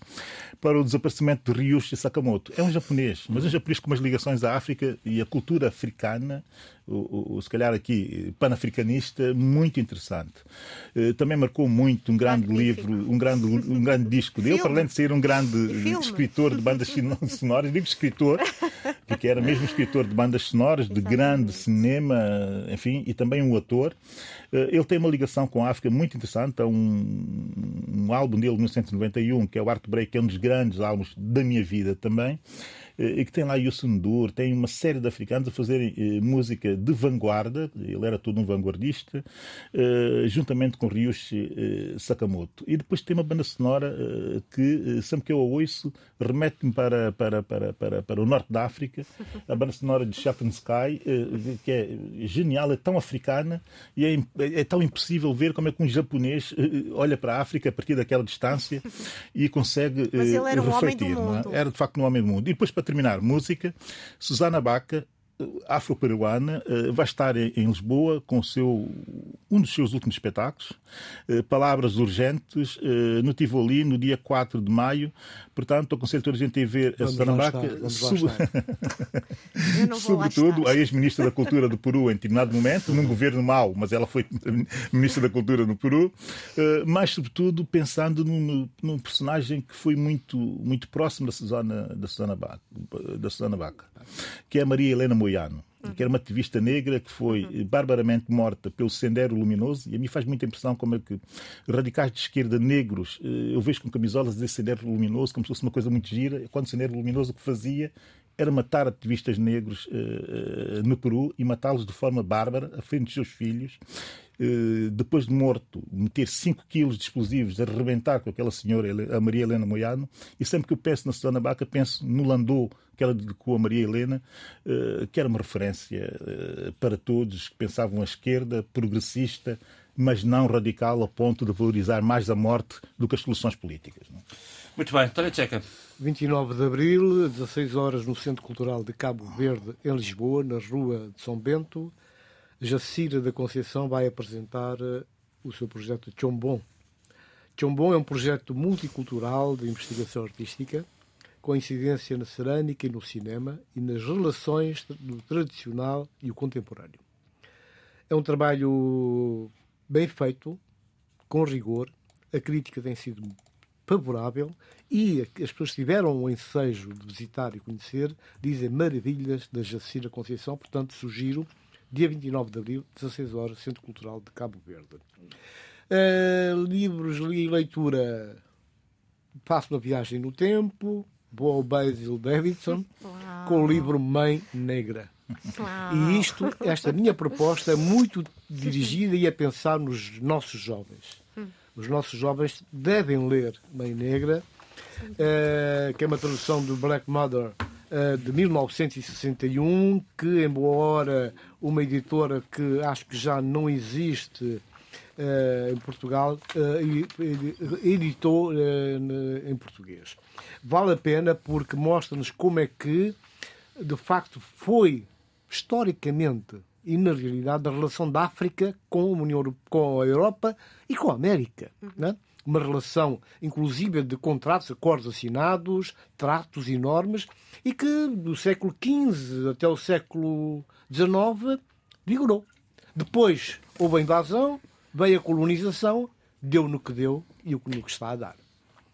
para o desaparecimento de Ryushi Sakamoto é um japonês, mas um japonês com umas ligações à África e à cultura africana o, o, se calhar aqui panafricanista, muito interessante. Uh, também marcou muito um grande Magnífico. livro, um grande, um grande disco dele, para além de ser um grande escritor de bandas sonoras, digo escritor, porque era mesmo escritor de bandas sonoras, de grande cinema, enfim, e também um ator. Uh, ele tem uma ligação com a África muito interessante. Há um, um álbum dele, de 1991, que é o Art Break, que é um dos grandes álbuns da minha vida também e que tem lá Youssou N'Dour, tem uma série de africanos a fazerem eh, música de vanguarda, ele era todo um vanguardista, eh, juntamente com Ryushi eh, Sakamoto. E depois tem uma banda sonora que, sempre que eu a ouço, remete-me para, para, para, para, para o norte da África, a banda sonora de Chatham Sky, que é genial, é tão africana e é, é tão impossível ver como é que um japonês olha para a África a partir daquela distância e consegue Mas ele era um refletir. Homem do é? mundo. Era de facto um homem do mundo. E depois, para terminar, música, Susana Baca, afro-peruana, eh, vai estar em Lisboa com seu, um dos seus últimos espetáculos, eh, Palavras Urgentes, eh, no Tivoli, no dia 4 de maio. Portanto, aconselho toda a gente a ver a Susana Baca, sub... sobretudo a ex-ministra da Cultura do Peru em determinado momento, num governo mau, mas ela foi ministra da Cultura no Peru, mas sobretudo pensando num, num personagem que foi muito, muito próximo da Susana, da Susana Baca, da Susana Baca que é Maria Helena Moiano, que era uma ativista negra que foi uhum. barbaramente morta pelo Sendero Luminoso. E a mim faz muita impressão como é que radicais de esquerda negros, eh, eu vejo com camisolas desse Sendero Luminoso como se fosse uma coisa muito gira. Quando o Sendero Luminoso o que fazia era matar ativistas negros uh, no Peru e matá-los de forma bárbara, à frente dos seus filhos. Uh, depois de morto, meter 5 quilos de explosivos, arrebentar com aquela senhora, a Maria Helena Moiano, e sempre que eu penso na Susana Baca, penso no Landau, que ela dedicou a Maria Helena, uh, que era uma referência para todos que pensavam a esquerda, progressista, mas não radical a ponto de valorizar mais a morte do que as soluções políticas. Não? Muito bem, Tânia Tcheca. 29 de abril, 16 horas, no Centro Cultural de Cabo Verde, em Lisboa, na Rua de São Bento, Jacira da Conceição vai apresentar eh, o seu projeto Chombon. Chombon é um projeto multicultural de investigação artística, com incidência na cerâmica e no cinema e nas relações do tradicional e o contemporâneo. É um trabalho bem feito, com rigor, a crítica tem sido favorável e as pessoas tiveram o ensejo de visitar e conhecer dizem maravilhas da Jacira Conceição, portanto sugiro dia 29 de abril, 16 horas, Centro Cultural de Cabo Verde. Uh, livros e leitura faço uma viagem no tempo, ao Basil Davidson Uau. com o livro Mãe Negra. Uau. E isto, esta minha proposta é muito dirigida e a pensar nos nossos jovens os nossos jovens devem ler Mãe Negra, uh, que é uma tradução do Black Mother uh, de 1961, que, embora uma editora que acho que já não existe uh, em Portugal, editou em português. Vale a pena porque mostra-nos como é que, de facto, foi historicamente e, na realidade, a relação da África com a, União, com a Europa e com a América. Uhum. Né? Uma relação, inclusive, de contratos, acordos assinados, tratos enormes, e que do século XV até o século XIX vigorou. Depois houve a invasão, veio a colonização, deu no que deu e o no que está a dar.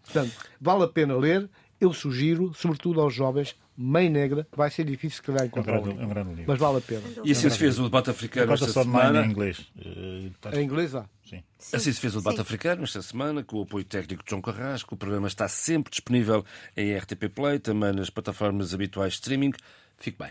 Portanto, vale a pena ler. Eu sugiro, sobretudo aos jovens, meio negra, vai ser difícil se calhar encontrar. É um grande, é um grande livro. Mas vale a pena. E assim se fez o debate africano esta só semana. em inglês. Eh, tá- Em inglês há. Sim. Assim se fez o debate Sim. africano esta semana, com o apoio técnico de João Carrasco. O programa está sempre disponível em RTP Play, também nas plataformas habituais de streaming. Fique bem.